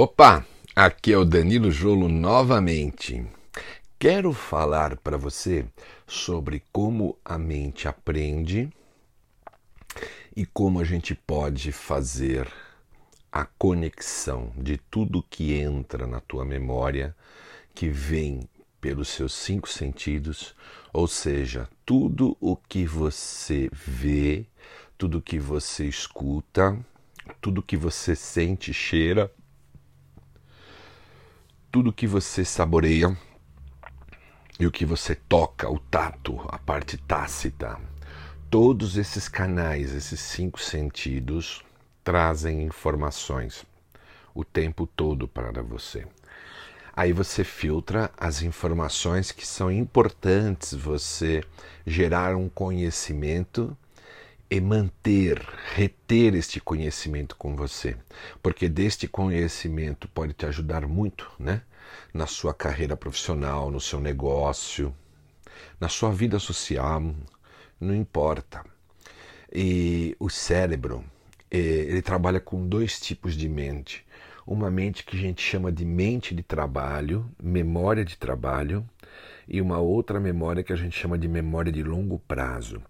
Opa, aqui é o Danilo Jolo novamente. Quero falar para você sobre como a mente aprende e como a gente pode fazer a conexão de tudo que entra na tua memória, que vem pelos seus cinco sentidos, ou seja, tudo o que você vê, tudo que você escuta, tudo que você sente, cheira tudo que você saboreia e o que você toca, o tato, a parte tácita, todos esses canais, esses cinco sentidos, trazem informações o tempo todo para você. Aí você filtra as informações que são importantes você gerar um conhecimento e manter, reter este conhecimento com você, porque deste conhecimento pode te ajudar muito, né? Na sua carreira profissional, no seu negócio, na sua vida social, não importa. E o cérebro, eh, ele trabalha com dois tipos de mente. Uma mente que a gente chama de mente de trabalho, memória de trabalho, e uma outra memória que a gente chama de memória de longo prazo.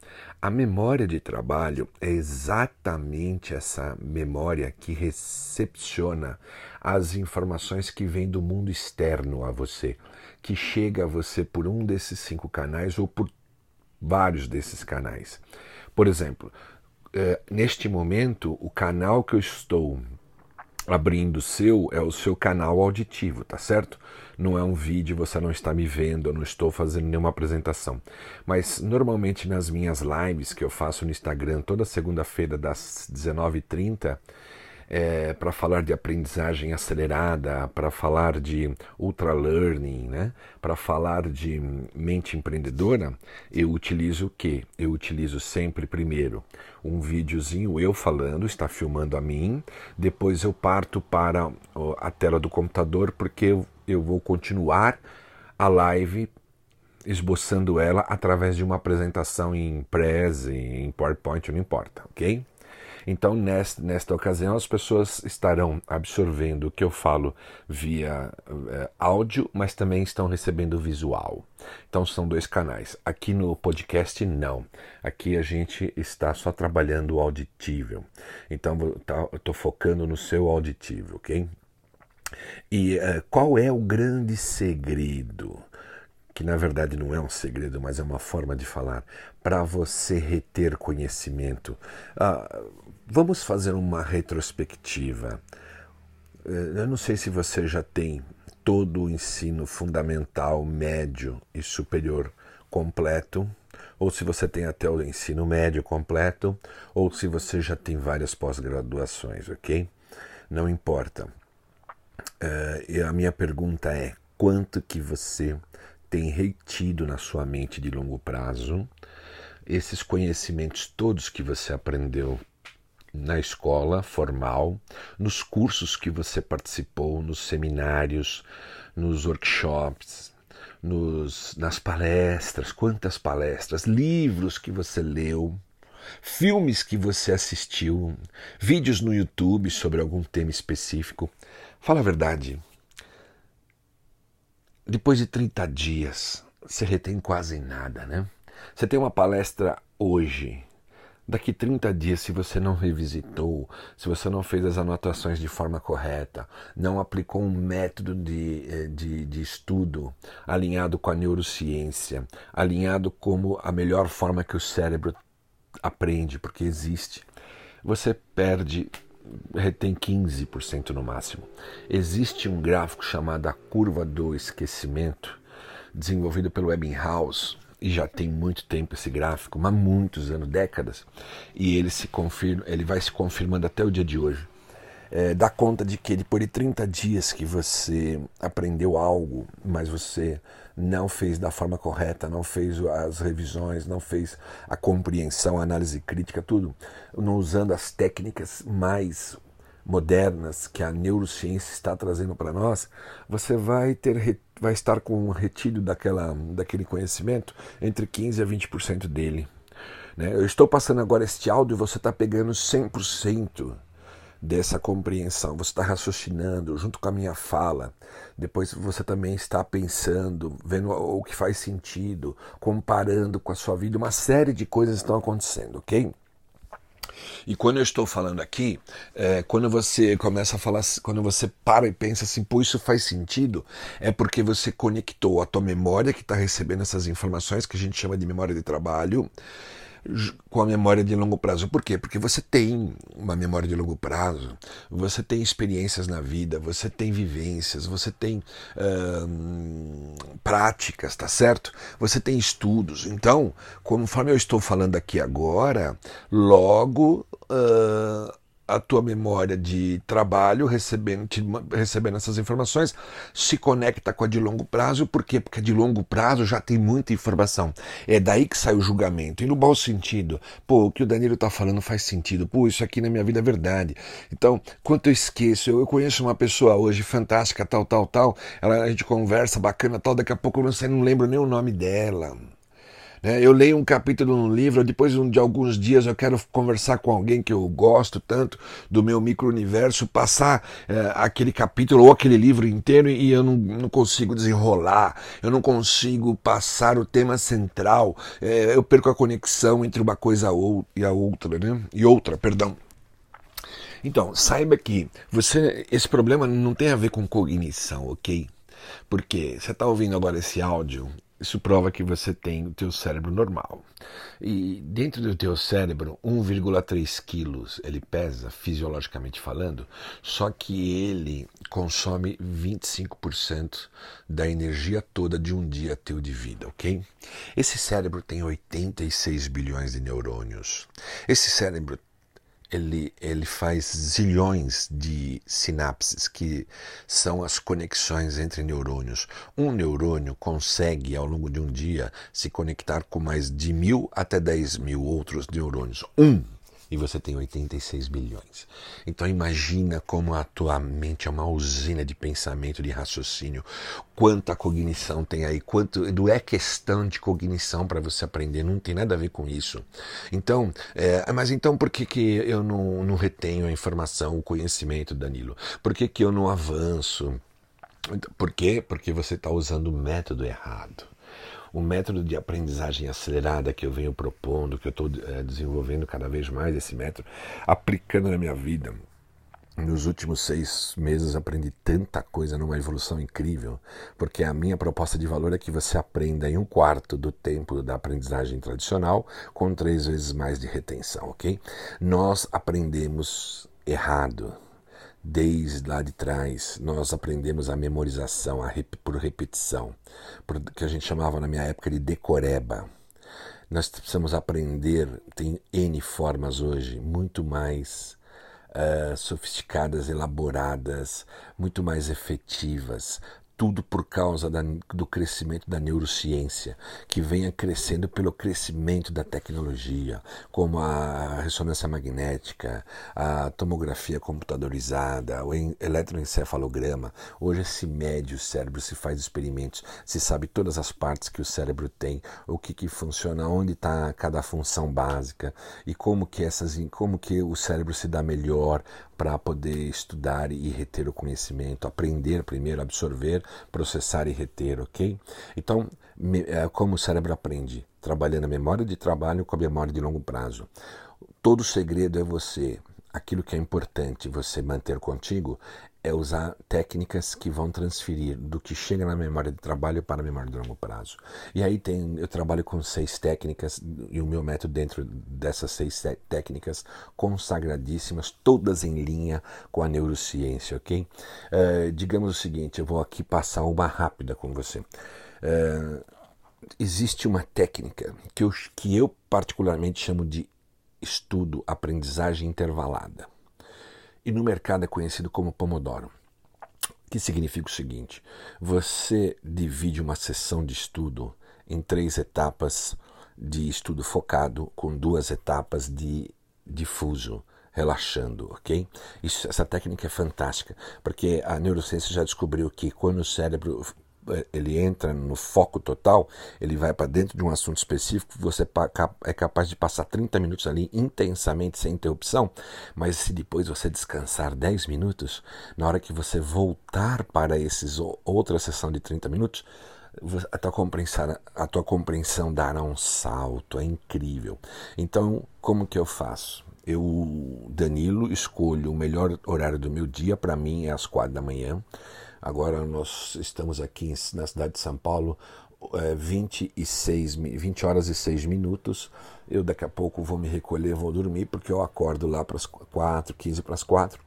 A memória de trabalho é exatamente essa memória que recepciona as informações que vêm do mundo externo a você, que chega a você por um desses cinco canais ou por vários desses canais. Por exemplo, eh, neste momento, o canal que eu estou abrindo seu é o seu canal auditivo, tá certo? Não é um vídeo, você não está me vendo, eu não estou fazendo nenhuma apresentação. Mas normalmente nas minhas lives que eu faço no Instagram toda segunda-feira das 19h30, é, para falar de aprendizagem acelerada, para falar de ultra learning, né? para falar de mente empreendedora, eu utilizo o que? Eu utilizo sempre primeiro um videozinho eu falando, está filmando a mim, depois eu parto para a tela do computador porque eu, eu vou continuar a live esboçando ela através de uma apresentação em Prezi, em PowerPoint, não importa, ok? Então, nesta, nesta ocasião, as pessoas estarão absorvendo o que eu falo via é, áudio, mas também estão recebendo visual. Então, são dois canais. Aqui no podcast, não. Aqui a gente está só trabalhando o auditível. Então, tá, eu estou focando no seu auditivo, ok? E uh, qual é o grande segredo? que na verdade não é um segredo, mas é uma forma de falar, para você reter conhecimento. Ah, vamos fazer uma retrospectiva. Eh, eu não sei se você já tem todo o ensino fundamental, médio e superior completo, ou se você tem até o ensino médio completo, ou se você já tem várias pós-graduações, ok? Não importa. Uh, a minha pergunta é: quanto que você tem retido na sua mente de longo prazo esses conhecimentos todos que você aprendeu na escola formal, nos cursos que você participou, nos seminários, nos workshops, nos, nas palestras, quantas palestras, livros que você leu, filmes que você assistiu, vídeos no YouTube sobre algum tema específico. Fala a verdade, depois de 30 dias, você retém quase nada, né? Você tem uma palestra hoje. Daqui 30 dias, se você não revisitou, se você não fez as anotações de forma correta, não aplicou um método de, eh, de, de estudo alinhado com a neurociência, alinhado como a melhor forma que o cérebro aprende, porque existe, você perde retém 15% no máximo. Existe um gráfico chamado a curva do esquecimento, desenvolvido pelo Ebbinghaus, e já tem muito tempo esse gráfico, mas muitos anos, décadas, e ele se confirma, ele vai se confirmando até o dia de hoje. É, dá conta de que depois de 30 dias que você aprendeu algo, mas você não fez da forma correta, não fez as revisões, não fez a compreensão, a análise crítica, tudo, não usando as técnicas mais modernas que a neurociência está trazendo para nós, você vai ter vai estar com um retiro daquela, daquele conhecimento entre 15 a 20% dele. Né? Eu estou passando agora este áudio e você está pegando 100% dessa compreensão. Você está raciocinando junto com a minha fala. Depois você também está pensando, vendo o que faz sentido, comparando com a sua vida. Uma série de coisas estão acontecendo, ok? E quando eu estou falando aqui, é, quando você começa a falar, quando você para e pensa assim, pô, isso faz sentido, é porque você conectou a tua memória que está recebendo essas informações, que a gente chama de memória de trabalho, com a memória de longo prazo. Por quê? Porque você tem uma memória de longo prazo, você tem experiências na vida, você tem vivências, você tem hum, práticas, tá certo? Você tem estudos. Então, conforme eu estou falando aqui agora, logo. Uh, a tua memória de trabalho recebendo, te, recebendo essas informações, se conecta com a de longo prazo, por quê? Porque a de longo prazo já tem muita informação. É daí que sai o julgamento. E no bom sentido, pô, o que o Danilo está falando faz sentido, pô, isso aqui na minha vida é verdade. Então, quanto eu esqueço, eu, eu conheço uma pessoa hoje fantástica, tal, tal, tal, ela, a gente conversa bacana, tal, daqui a pouco eu não sei, não lembro nem o nome dela. Né? Eu leio um capítulo no livro, depois de alguns dias eu quero conversar com alguém que eu gosto tanto do meu micro-universo, passar é, aquele capítulo ou aquele livro inteiro e eu não, não, consigo desenrolar, eu não consigo passar o tema central, é, eu perco a conexão entre uma coisa e a outra, né? E outra, perdão. Então, saiba que você, esse problema não tem a ver com cognição, ok? Porque você está ouvindo agora esse áudio isso prova que você tem o teu cérebro normal. E dentro do teu cérebro, 1,3 quilos ele pesa, fisiologicamente falando, só que ele consome 25% da energia toda de um dia teu de vida, ok? Esse cérebro tem 86 bilhões de neurônios. Esse cérebro ele, ele faz zilhões de sinapses, que são as conexões entre neurônios. Um neurônio consegue, ao longo de um dia, se conectar com mais de mil até dez mil outros neurônios. Um e você tem 86 bilhões. Então imagina como a tua mente é uma usina de pensamento, de raciocínio, quanta cognição tem aí, quanto não é questão de cognição para você aprender, não tem nada a ver com isso. Então, é, mas então por que, que eu não, não retenho a informação, o conhecimento, Danilo? Por que, que eu não avanço? Por quê? Porque você está usando o método errado o método de aprendizagem acelerada que eu venho propondo, que eu estou é, desenvolvendo cada vez mais esse método, aplicando na minha vida. Nos últimos seis meses aprendi tanta coisa numa evolução incrível, porque a minha proposta de valor é que você aprenda em um quarto do tempo da aprendizagem tradicional, com três vezes mais de retenção, ok? Nós aprendemos errado, Desde lá de trás, nós aprendemos a memorização a rep por repetição, por, que a gente chamava na minha época de decoreba. Nós precisamos aprender, tem N formas hoje, muito mais uh, sofisticadas, elaboradas, muito mais efetivas, tudo por causa da, do crescimento da neurociência, que venha crescendo pelo crescimento da tecnologia, como a ressonância magnética, a tomografia computadorizada, o eletroencefalograma. Hoje se mede o cérebro, se faz experimentos, se sabe todas as partes que o cérebro tem, o que, que funciona, onde está cada função básica e como que essas, como que o cérebro se dá melhor para poder estudar e reter o conhecimento, aprender primeiro, absorver processar e reter, ok? Então, é, como o cérebro aprende? Trabalhando a memória de trabalho com a memória de longo prazo. Todo segredo é você, aquilo que é importante você manter contigo, é usar técnicas que vão transferir do que chega na memória de trabalho para a memória de longo prazo. E aí tem, eu trabalho com seis técnicas e o meu método dentro dessas seis técnicas consagradíssimas, todas em linha com a neurociência, ok? Uh, digamos o seguinte, eu vou aqui passar uma rápida com você. Uh, existe uma técnica que eu, que eu particularmente chamo de estudo aprendizagem intervalada e no mercado é conhecido como Pomodoro. Que significa o seguinte: você divide uma sessão de estudo em três etapas de estudo focado, com duas etapas de difuso, relaxando, ok? Isso, essa técnica é fantástica, porque a neurociência já descobriu que quando o cérebro ele entra no foco total, ele vai para dentro de um assunto específico, você é capaz de passar 30 minutos ali intensamente sem interrupção, mas se depois você descansar 10 minutos, na hora que você voltar para esses outra sessão de 30 minutos, a tua compreensão, a tua compreensão dará um salto, é incrível. Então, como que eu faço? Eu, Danilo, escolho o melhor horário do meu dia, para mim é às quatro da manhã. Agora nós estamos aqui na cidade de São Paulo, é, 26, 20 horas e 6 minutos. Eu daqui a pouco vou me recolher, vou dormir, porque eu acordo lá para as 4, 15 para as 4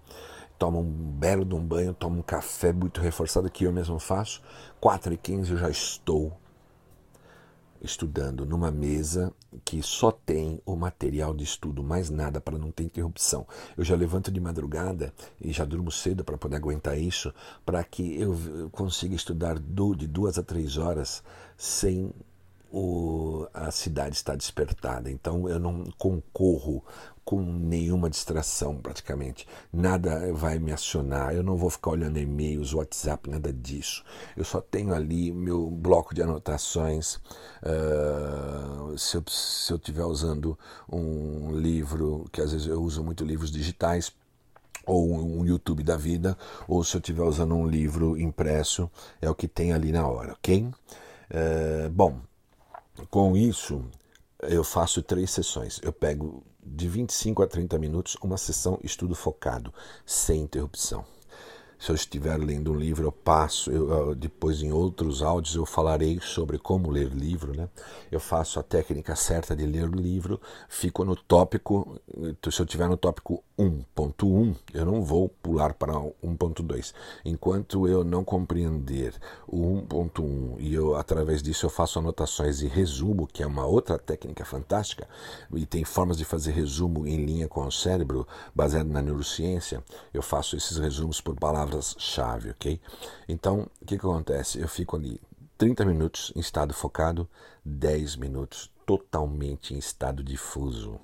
tomo um belo de um banho, tomo um café muito reforçado que eu mesmo faço. 4 e 15 eu já estou estudando numa mesa que só tem o material de estudo, mais nada para não ter interrupção. Eu já levanto de madrugada e já durmo cedo para poder aguentar isso, para que eu consiga estudar de duas a três horas sem o, a cidade estar despertada. Então eu não concorro com nenhuma distração praticamente. Nada vai me acionar. Eu não vou ficar olhando e-mails, WhatsApp, nada disso. Eu só tenho ali meu bloco de anotações. Uh, se, eu, se estiver usando um livro, que às vezes eu uso muito livros digitais, ou um YouTube da vida, ou se eu estiver usando um livro impresso, é o que tem ali na hora, ok? Uh, bom, com isso, eu faço três sessões. Eu pego de 25 a 30 minutos uma sessão estudo focado, sem interrupção. Se eu estiver lendo um livro, eu passo, eu, depois em outros áudios eu falarei sobre como ler livro, né? Eu faço a técnica certa de ler o livro, fico no tópico, se eu estiver no tópico 1.1, eu não vou pular para 1.2. Enquanto eu não compreender o 1.1 e eu através disso eu faço anotações e resumo, que é uma outra técnica fantástica, e tem formas de fazer resumo em linha com o cérebro, baseado na neurociência. Eu faço esses resumos por palavras-chave, ok? Então, o que, que acontece? Eu fico ali 30 minutos em estado focado, 10 minutos totalmente em estado difuso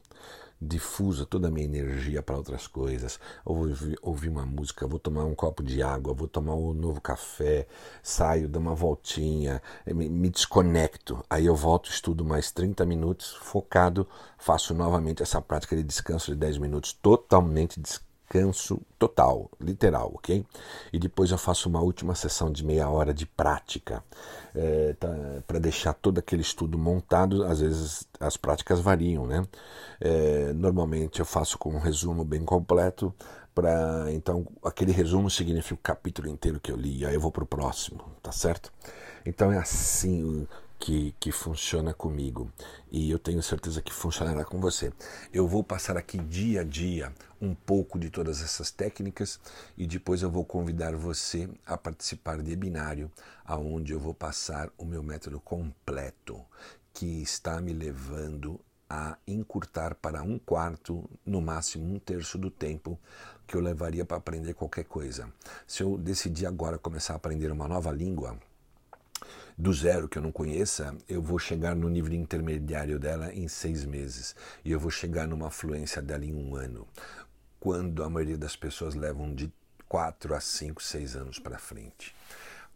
difusa toda a minha energia para outras coisas. Ouvir, ouvir uma música, vou tomar um copo de água, vou tomar um novo café, saio, dou uma voltinha, me, me desconecto. Aí eu volto, estudo mais 30 minutos, focado, faço novamente essa prática de descanso de 10 minutos, totalmente descansado descanso total, literal, ok? E depois eu faço uma última sessão de meia hora de prática é, tá, para deixar todo aquele estudo montado. Às vezes as práticas variam, né? É, normalmente eu faço com um resumo bem completo. Pra, então, aquele resumo significa o capítulo inteiro que eu li, aí eu vou para o próximo, tá certo? Então é assim que, que funciona comigo e eu tenho certeza que funcionará com você. Eu vou passar aqui dia a dia um pouco de todas essas técnicas e depois eu vou convidar você a participar de webinário, aonde eu vou passar o meu método completo que está me levando a encurtar para um quarto, no máximo um terço do tempo que eu levaria para aprender qualquer coisa. Se eu decidir agora começar a aprender uma nova língua, do zero que eu não conheça, eu vou chegar no nível intermediário dela em seis meses. E eu vou chegar numa fluência dela em um ano, quando a maioria das pessoas levam de quatro a cinco, seis anos para frente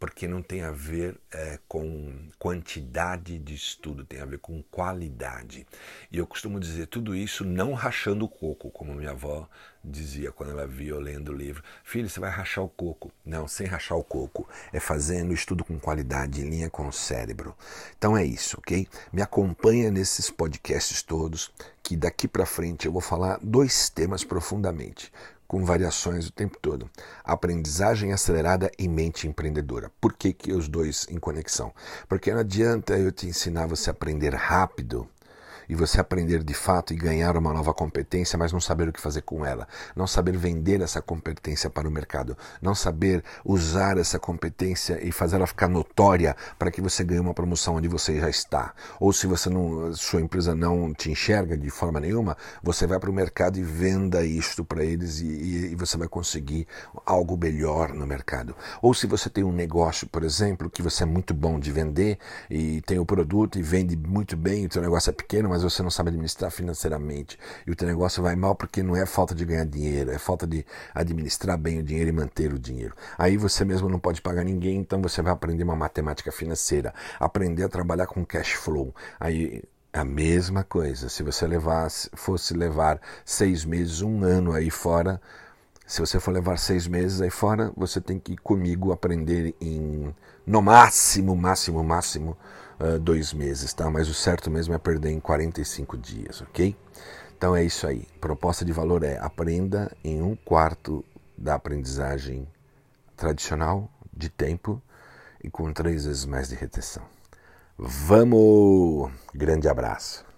porque não tem a ver é, com quantidade de estudo, tem a ver com qualidade. E eu costumo dizer tudo isso não rachando o coco, como minha avó dizia quando ela via eu lendo o livro. Filho, você vai rachar o coco. Não, sem rachar o coco. É fazendo estudo com qualidade, em linha com o cérebro. Então é isso, ok? Me acompanha nesses podcasts todos, que daqui para frente eu vou falar dois temas profundamente com variações o tempo todo. Aprendizagem acelerada e mente empreendedora. Por que, que os dois em conexão? Porque não adianta eu te ensinar você a aprender rápido e você aprender de fato e ganhar uma nova competência, mas não saber o que fazer com ela, não saber vender essa competência para o mercado, não saber usar essa competência e fazer ela ficar notória para que você ganhe uma promoção onde você já está. Ou se você não, sua empresa não te enxerga de forma nenhuma, você vai para o mercado e venda isto para eles e, e, você vai conseguir algo melhor no mercado. Ou se você tem um negócio, por exemplo, que você é muito bom de vender e tem o produto e vende muito bem, o seu negócio é pequeno, mas mas você não sabe administrar financeiramente e o teu negócio vai mal porque não é falta de ganhar dinheiro, é falta de administrar bem o dinheiro e manter o dinheiro. Aí você mesmo não pode pagar ninguém, então você vai aprender uma matemática financeira, aprender a trabalhar com cash flow. Aí a mesma coisa. Se você levasse, fosse levar seis meses, um ano aí fora, se você for levar seis meses aí fora, você tem que ir comigo aprender em no máximo, máximo, máximo uh, dois meses, tá? Mas o certo mesmo é perder em 45 dias, ok? Então é isso aí. Proposta de valor é aprenda em um quarto da aprendizagem tradicional de tempo e com três vezes mais de retenção. Vamos! Grande abraço.